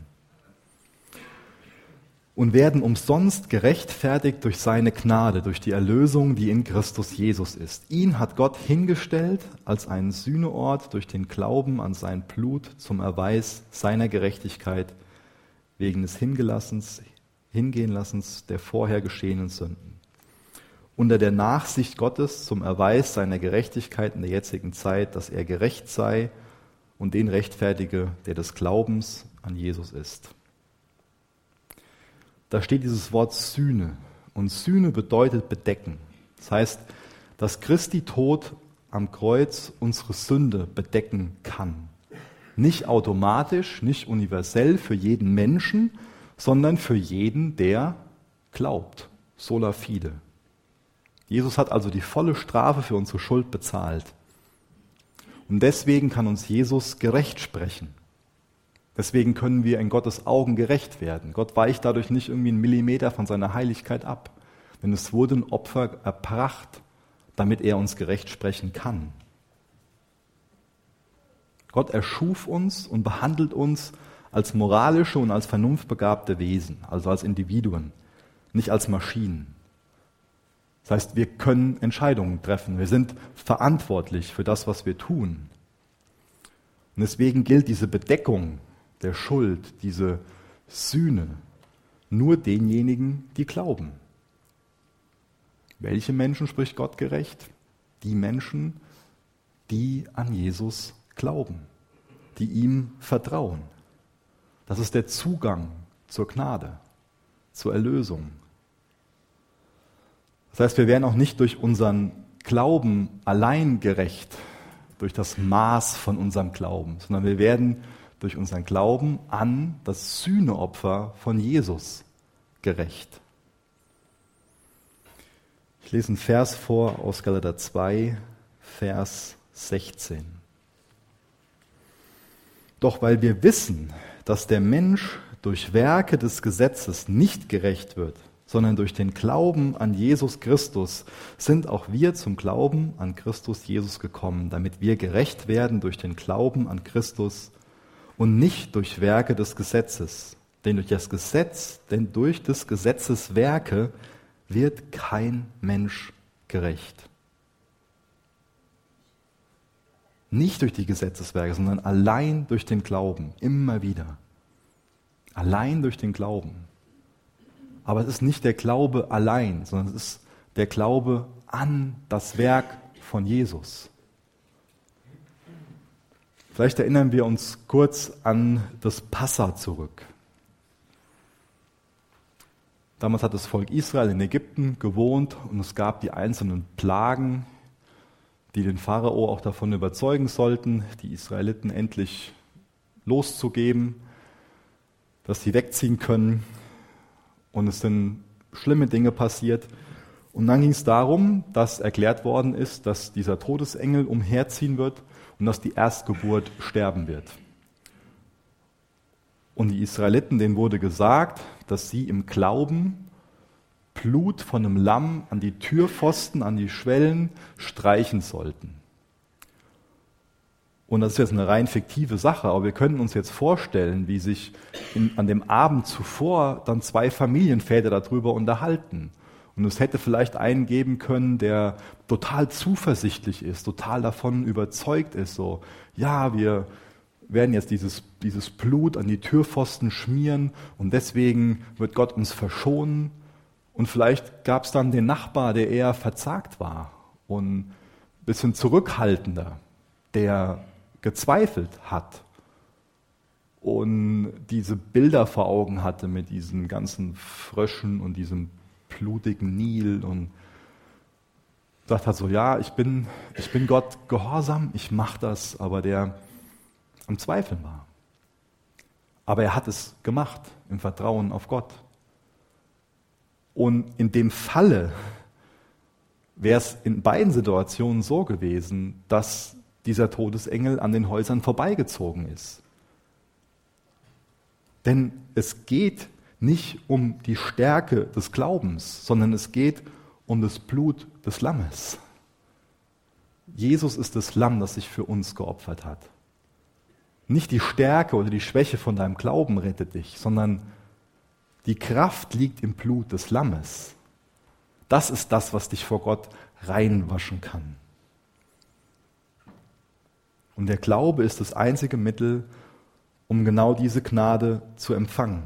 Und werden umsonst gerechtfertigt durch seine Gnade, durch die Erlösung, die in Christus Jesus ist. Ihn hat Gott hingestellt als einen Sühneort durch den Glauben an sein Blut zum Erweis seiner Gerechtigkeit wegen des Hingelassens, Hingehen-Lassens der vorher geschehenen Sünden. Unter der Nachsicht Gottes zum Erweis seiner Gerechtigkeit in der jetzigen Zeit, dass er gerecht sei und den rechtfertige, der des Glaubens an Jesus ist. Da steht dieses Wort Sühne. Und Sühne bedeutet bedecken. Das heißt, dass Christi Tod am Kreuz unsere Sünde bedecken kann. Nicht automatisch, nicht universell für jeden Menschen, sondern für jeden, der glaubt. Sola fide. Jesus hat also die volle Strafe für unsere Schuld bezahlt. Und deswegen kann uns Jesus gerecht sprechen. Deswegen können wir in Gottes Augen gerecht werden. Gott weicht dadurch nicht irgendwie einen Millimeter von seiner Heiligkeit ab. Denn es wurde ein Opfer erbracht, damit er uns gerecht sprechen kann. Gott erschuf uns und behandelt uns als moralische und als vernunftbegabte Wesen, also als Individuen, nicht als Maschinen. Das heißt, wir können Entscheidungen treffen. Wir sind verantwortlich für das, was wir tun. Und deswegen gilt diese Bedeckung der Schuld, diese Sühne nur denjenigen, die glauben. Welche Menschen spricht Gott gerecht? Die Menschen, die an Jesus glauben, die ihm vertrauen. Das ist der Zugang zur Gnade, zur Erlösung. Das heißt, wir werden auch nicht durch unseren Glauben allein gerecht, durch das Maß von unserem Glauben, sondern wir werden durch unseren Glauben an das Sühneopfer von Jesus gerecht. Ich lese einen Vers vor aus Galater 2, Vers 16. Doch weil wir wissen, dass der Mensch durch Werke des Gesetzes nicht gerecht wird, sondern durch den Glauben an Jesus Christus sind auch wir zum Glauben an Christus Jesus gekommen, damit wir gerecht werden durch den Glauben an Christus und nicht durch Werke des Gesetzes. Denn durch das Gesetz, denn durch des Gesetzes Werke wird kein Mensch gerecht. Nicht durch die Gesetzeswerke, sondern allein durch den Glauben. Immer wieder. Allein durch den Glauben. Aber es ist nicht der Glaube allein, sondern es ist der Glaube an das Werk von Jesus. Vielleicht erinnern wir uns kurz an das Passa zurück. Damals hat das Volk Israel in Ägypten gewohnt und es gab die einzelnen Plagen, die den Pharao auch davon überzeugen sollten, die Israeliten endlich loszugeben, dass sie wegziehen können. Und es sind schlimme Dinge passiert. Und dann ging es darum, dass erklärt worden ist, dass dieser Todesengel umherziehen wird und dass die Erstgeburt sterben wird. Und die Israeliten, denen wurde gesagt, dass sie im Glauben Blut von einem Lamm an die Türpfosten, an die Schwellen streichen sollten. Und das ist jetzt eine rein fiktive Sache, aber wir können uns jetzt vorstellen, wie sich in, an dem Abend zuvor dann zwei Familienväter darüber unterhalten. Und es hätte vielleicht einen geben können, der total zuversichtlich ist, total davon überzeugt ist, so, ja, wir werden jetzt dieses, dieses Blut an die Türpfosten schmieren und deswegen wird Gott uns verschonen. Und vielleicht gab es dann den Nachbar, der eher verzagt war und ein bisschen zurückhaltender, der gezweifelt hat und diese Bilder vor Augen hatte mit diesen ganzen Fröschen und diesem blutigen Nil und sagt hat so, ja, ich bin, ich bin Gott gehorsam, ich mache das, aber der am Zweifeln war. Aber er hat es gemacht im Vertrauen auf Gott. Und in dem Falle wäre es in beiden Situationen so gewesen, dass dieser Todesengel an den Häusern vorbeigezogen ist. Denn es geht nicht um die Stärke des Glaubens, sondern es geht um das Blut des Lammes. Jesus ist das Lamm, das sich für uns geopfert hat. Nicht die Stärke oder die Schwäche von deinem Glauben rettet dich, sondern die Kraft liegt im Blut des Lammes. Das ist das, was dich vor Gott reinwaschen kann. Und der Glaube ist das einzige Mittel, um genau diese Gnade zu empfangen.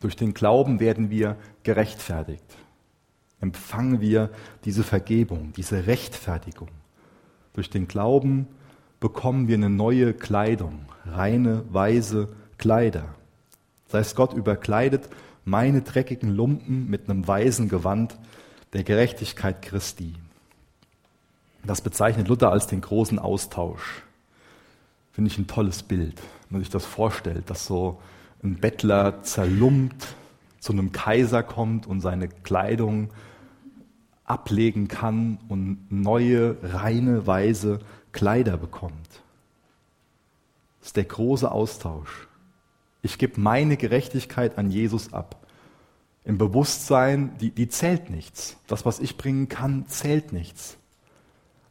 Durch den Glauben werden wir gerechtfertigt. Empfangen wir diese Vergebung, diese Rechtfertigung. Durch den Glauben bekommen wir eine neue Kleidung, reine, weise Kleider. Das heißt, Gott überkleidet meine dreckigen Lumpen mit einem weisen Gewand der Gerechtigkeit Christi. Das bezeichnet Luther als den großen Austausch. Finde ich ein tolles Bild, wenn man sich das vorstellt, dass so ein Bettler zerlumpt zu einem Kaiser kommt und seine Kleidung ablegen kann und neue, reine, weise Kleider bekommt. Das ist der große Austausch. Ich gebe meine Gerechtigkeit an Jesus ab. Im Bewusstsein, die, die zählt nichts. Das, was ich bringen kann, zählt nichts.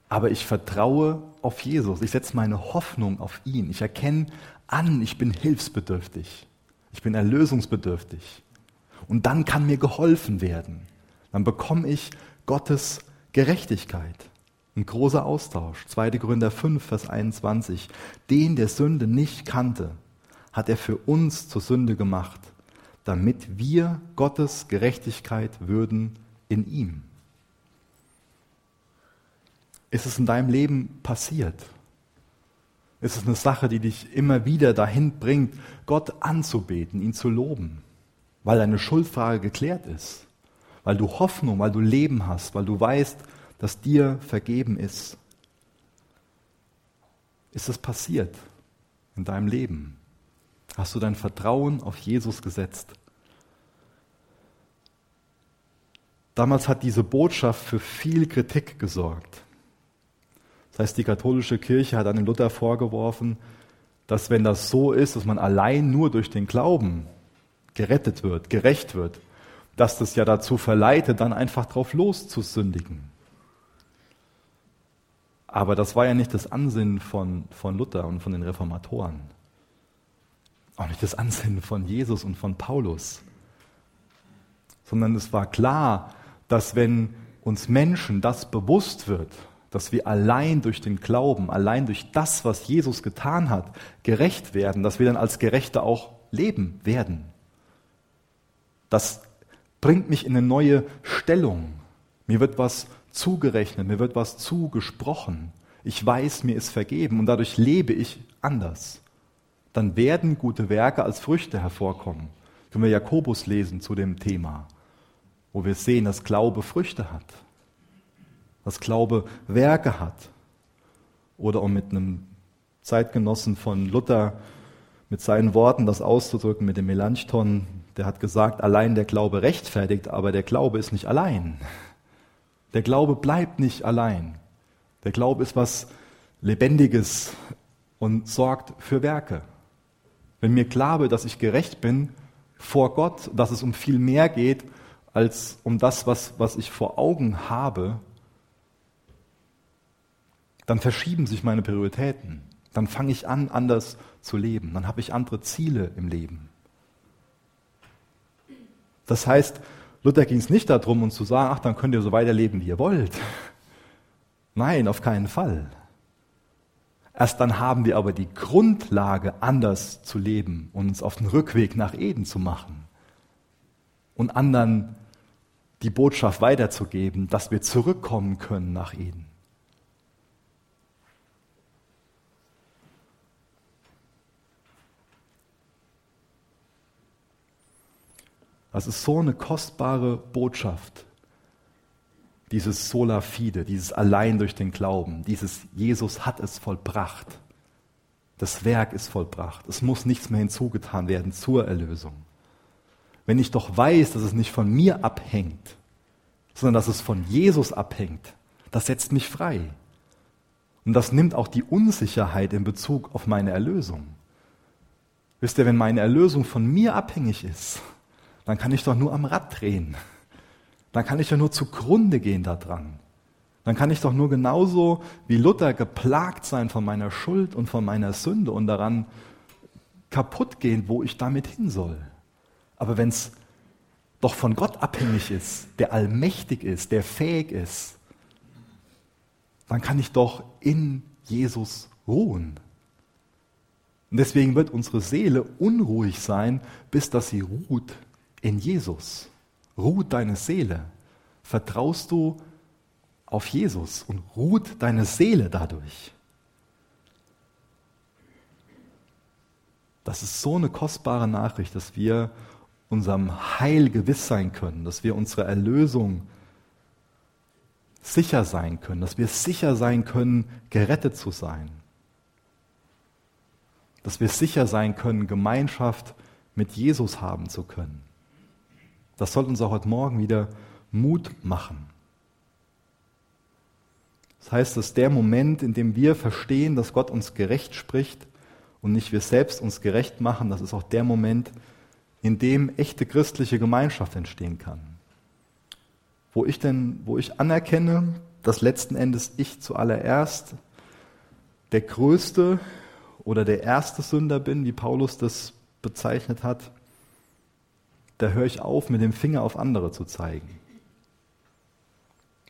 Aber ich vertraue auf Jesus. Ich setze meine Hoffnung auf ihn. Ich erkenne an, ich bin hilfsbedürftig. Ich bin erlösungsbedürftig. Und dann kann mir geholfen werden. Dann bekomme ich Gottes Gerechtigkeit. Ein großer Austausch. 2. Gründer 5, Vers 21. Den, der Sünde nicht kannte, hat er für uns zur Sünde gemacht, damit wir Gottes Gerechtigkeit würden in ihm. Ist es in deinem Leben passiert? Ist es eine Sache, die dich immer wieder dahin bringt, Gott anzubeten, ihn zu loben, weil deine Schuldfrage geklärt ist, weil du Hoffnung, weil du Leben hast, weil du weißt, dass dir vergeben ist? Ist es passiert in deinem Leben? Hast du dein Vertrauen auf Jesus gesetzt? Damals hat diese Botschaft für viel Kritik gesorgt. Das heißt, die katholische Kirche hat an den Luther vorgeworfen, dass wenn das so ist, dass man allein nur durch den Glauben gerettet wird, gerecht wird, dass das ja dazu verleitet, dann einfach drauf loszusündigen. Aber das war ja nicht das Ansinnen von, von Luther und von den Reformatoren. Auch nicht das Ansinnen von Jesus und von Paulus. Sondern es war klar, dass wenn uns Menschen das bewusst wird, dass wir allein durch den Glauben, allein durch das, was Jesus getan hat, gerecht werden, dass wir dann als Gerechte auch leben werden. Das bringt mich in eine neue Stellung. Mir wird was zugerechnet, mir wird was zugesprochen. Ich weiß, mir ist vergeben und dadurch lebe ich anders. Dann werden gute Werke als Früchte hervorkommen. Können wir Jakobus lesen zu dem Thema, wo wir sehen, dass Glaube Früchte hat, dass Glaube Werke hat. Oder um mit einem Zeitgenossen von Luther mit seinen Worten das auszudrücken, mit dem Melanchthon, der hat gesagt, allein der Glaube rechtfertigt, aber der Glaube ist nicht allein. Der Glaube bleibt nicht allein. Der Glaube ist was Lebendiges und sorgt für Werke. Wenn mir klar wird, dass ich gerecht bin vor Gott, dass es um viel mehr geht als um das, was, was ich vor Augen habe, dann verschieben sich meine Prioritäten. Dann fange ich an, anders zu leben. Dann habe ich andere Ziele im Leben. Das heißt, Luther ging es nicht darum, uns zu sagen, ach, dann könnt ihr so weiterleben, wie ihr wollt. Nein, auf keinen Fall. Erst dann haben wir aber die Grundlage, anders zu leben und uns auf den Rückweg nach Eden zu machen und anderen die Botschaft weiterzugeben, dass wir zurückkommen können nach Eden. Das ist so eine kostbare Botschaft. Dieses Sola Fide, dieses allein durch den Glauben, dieses Jesus hat es vollbracht. Das Werk ist vollbracht. Es muss nichts mehr hinzugetan werden zur Erlösung. Wenn ich doch weiß, dass es nicht von mir abhängt, sondern dass es von Jesus abhängt, das setzt mich frei. Und das nimmt auch die Unsicherheit in Bezug auf meine Erlösung. Wisst ihr, wenn meine Erlösung von mir abhängig ist, dann kann ich doch nur am Rad drehen. Dann kann ich doch nur zugrunde gehen daran. Dann kann ich doch nur genauso wie Luther geplagt sein von meiner Schuld und von meiner Sünde und daran kaputt gehen, wo ich damit hin soll. Aber wenn es doch von Gott abhängig ist, der allmächtig ist, der fähig ist, dann kann ich doch in Jesus ruhen. Und deswegen wird unsere Seele unruhig sein, bis dass sie ruht in Jesus? Ruht deine Seele? Vertraust du auf Jesus und ruht deine Seele dadurch? Das ist so eine kostbare Nachricht, dass wir unserem Heil gewiss sein können, dass wir unsere Erlösung sicher sein können, dass wir sicher sein können, gerettet zu sein. Dass wir sicher sein können, Gemeinschaft mit Jesus haben zu können. Das soll uns auch heute Morgen wieder Mut machen. Das heißt, dass der Moment, in dem wir verstehen, dass Gott uns gerecht spricht und nicht wir selbst uns gerecht machen, das ist auch der Moment, in dem echte christliche Gemeinschaft entstehen kann. Wo ich denn, wo ich anerkenne, dass letzten Endes ich zuallererst der größte oder der erste Sünder bin, wie Paulus das bezeichnet hat, da höre ich auf, mit dem Finger auf andere zu zeigen.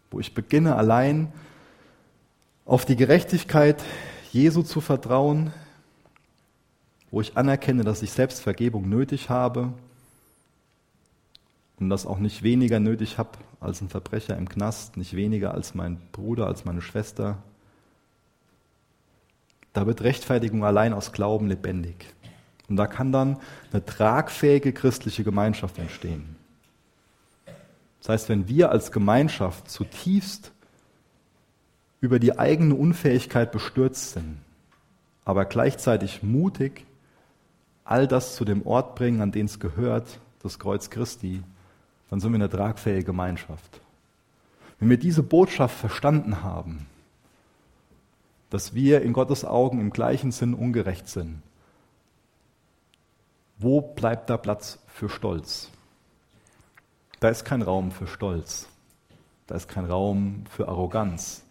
Wo ich beginne allein auf die Gerechtigkeit Jesu zu vertrauen, wo ich anerkenne, dass ich selbst Vergebung nötig habe und das auch nicht weniger nötig habe als ein Verbrecher im Knast, nicht weniger als mein Bruder, als meine Schwester. Da wird Rechtfertigung allein aus Glauben lebendig. Und da kann dann eine tragfähige christliche Gemeinschaft entstehen. Das heißt, wenn wir als Gemeinschaft zutiefst über die eigene Unfähigkeit bestürzt sind, aber gleichzeitig mutig all das zu dem Ort bringen, an den es gehört, das Kreuz Christi, dann sind wir eine tragfähige Gemeinschaft. Wenn wir diese Botschaft verstanden haben, dass wir in Gottes Augen im gleichen Sinn ungerecht sind, wo bleibt da Platz für Stolz? Da ist kein Raum für Stolz. Da ist kein Raum für Arroganz.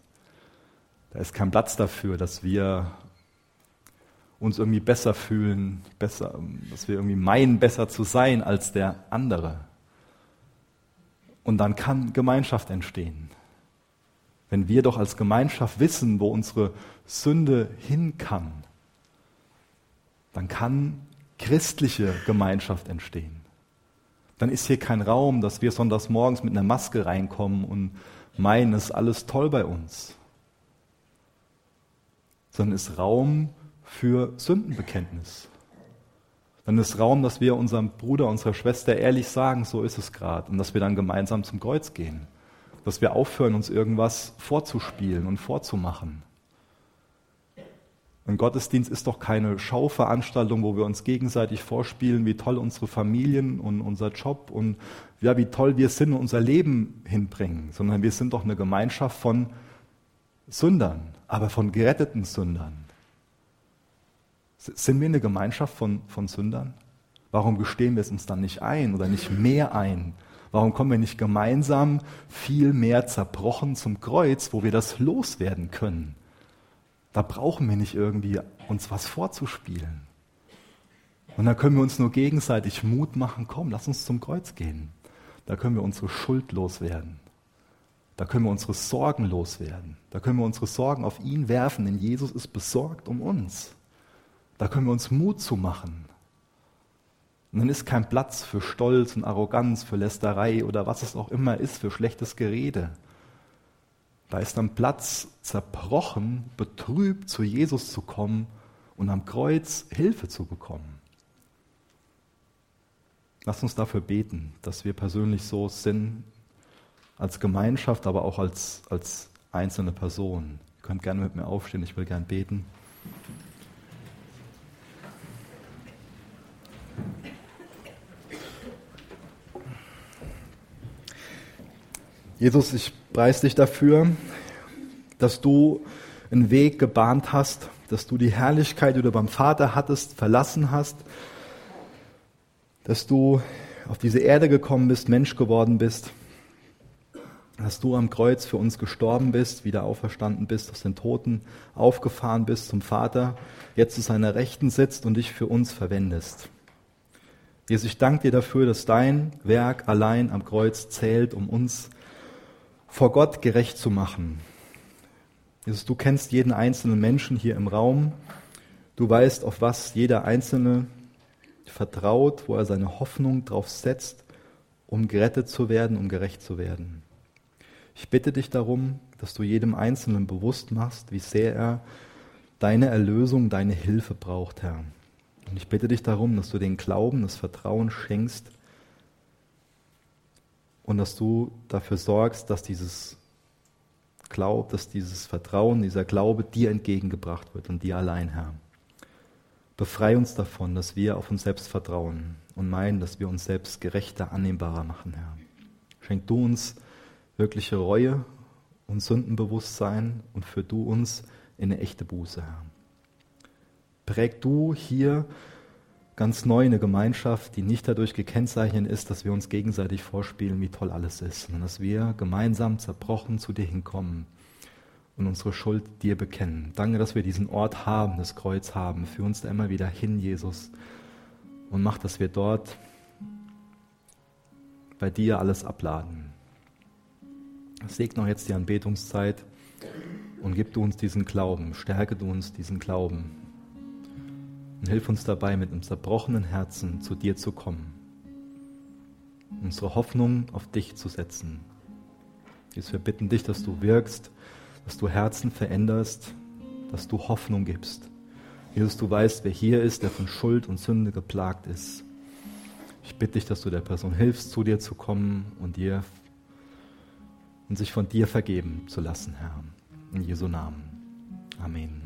Da ist kein Platz dafür, dass wir uns irgendwie besser fühlen, besser, dass wir irgendwie meinen, besser zu sein als der andere. Und dann kann Gemeinschaft entstehen. Wenn wir doch als Gemeinschaft wissen, wo unsere Sünde hin kann, dann kann christliche Gemeinschaft entstehen. Dann ist hier kein Raum, dass wir sonntags morgens mit einer Maske reinkommen und meinen, es ist alles toll bei uns. Sondern ist Raum für Sündenbekenntnis. Dann ist Raum, dass wir unserem Bruder, unserer Schwester ehrlich sagen, so ist es gerade. Und dass wir dann gemeinsam zum Kreuz gehen. Dass wir aufhören, uns irgendwas vorzuspielen und vorzumachen. Ein Gottesdienst ist doch keine Schauveranstaltung, wo wir uns gegenseitig vorspielen, wie toll unsere Familien und unser Job und ja, wie toll wir sind und unser Leben hinbringen, sondern wir sind doch eine Gemeinschaft von Sündern, aber von geretteten Sündern. Sind wir eine Gemeinschaft von, von Sündern? Warum gestehen wir es uns dann nicht ein oder nicht mehr ein? Warum kommen wir nicht gemeinsam viel mehr zerbrochen zum Kreuz, wo wir das loswerden können? Da brauchen wir nicht irgendwie uns was vorzuspielen. Und da können wir uns nur gegenseitig Mut machen, komm, lass uns zum Kreuz gehen. Da können wir unsere Schuld loswerden. Da können wir unsere Sorgen loswerden. Da können wir unsere Sorgen auf ihn werfen, denn Jesus ist besorgt um uns. Da können wir uns Mut zu machen. Und dann ist kein Platz für Stolz und Arroganz, für Lästerei oder was es auch immer ist, für schlechtes Gerede. Da ist dann Platz, zerbrochen, betrübt zu Jesus zu kommen und am Kreuz Hilfe zu bekommen. Lass uns dafür beten, dass wir persönlich so sind, als Gemeinschaft, aber auch als, als einzelne Person. Ihr könnt gerne mit mir aufstehen, ich will gerne beten. Jesus, ich preise dich dafür, dass du einen Weg gebahnt hast, dass du die Herrlichkeit, die du beim Vater hattest, verlassen hast, dass du auf diese Erde gekommen bist, Mensch geworden bist, dass du am Kreuz für uns gestorben bist, wieder auferstanden bist, aus den Toten aufgefahren bist zum Vater, jetzt zu seiner Rechten sitzt und dich für uns verwendest. Jesus, ich danke dir dafür, dass dein Werk allein am Kreuz zählt, um uns vor Gott gerecht zu machen. Jesus, du kennst jeden einzelnen Menschen hier im Raum. Du weißt, auf was jeder Einzelne vertraut, wo er seine Hoffnung drauf setzt, um gerettet zu werden, um gerecht zu werden. Ich bitte dich darum, dass du jedem Einzelnen bewusst machst, wie sehr er deine Erlösung, deine Hilfe braucht, Herr. Und ich bitte dich darum, dass du den Glauben, das Vertrauen schenkst, und dass du dafür sorgst, dass dieses Glaub, dass dieses Vertrauen, dieser Glaube dir entgegengebracht wird und dir allein, Herr. Befrei uns davon, dass wir auf uns selbst vertrauen und meinen, dass wir uns selbst gerechter, annehmbarer machen, Herr. Schenk du uns wirkliche Reue und Sündenbewusstsein und führ du uns in eine echte Buße, Herr. Präg du hier ganz neu eine Gemeinschaft, die nicht dadurch gekennzeichnet ist, dass wir uns gegenseitig vorspielen, wie toll alles ist, sondern dass wir gemeinsam zerbrochen zu dir hinkommen und unsere Schuld dir bekennen. Danke, dass wir diesen Ort haben, das Kreuz haben. Führ uns da immer wieder hin, Jesus, und mach, dass wir dort bei dir alles abladen. Segne auch jetzt die Anbetungszeit und gib du uns diesen Glauben, stärke du uns diesen Glauben und hilf uns dabei, mit einem zerbrochenen Herzen zu dir zu kommen. Unsere Hoffnung auf dich zu setzen. Jesus, wir bitten dich, dass du wirkst, dass du Herzen veränderst, dass du Hoffnung gibst. Jesus, du weißt, wer hier ist, der von Schuld und Sünde geplagt ist. Ich bitte dich, dass du der Person hilfst, zu dir zu kommen und dir und sich von dir vergeben zu lassen, Herr. In Jesu Namen. Amen.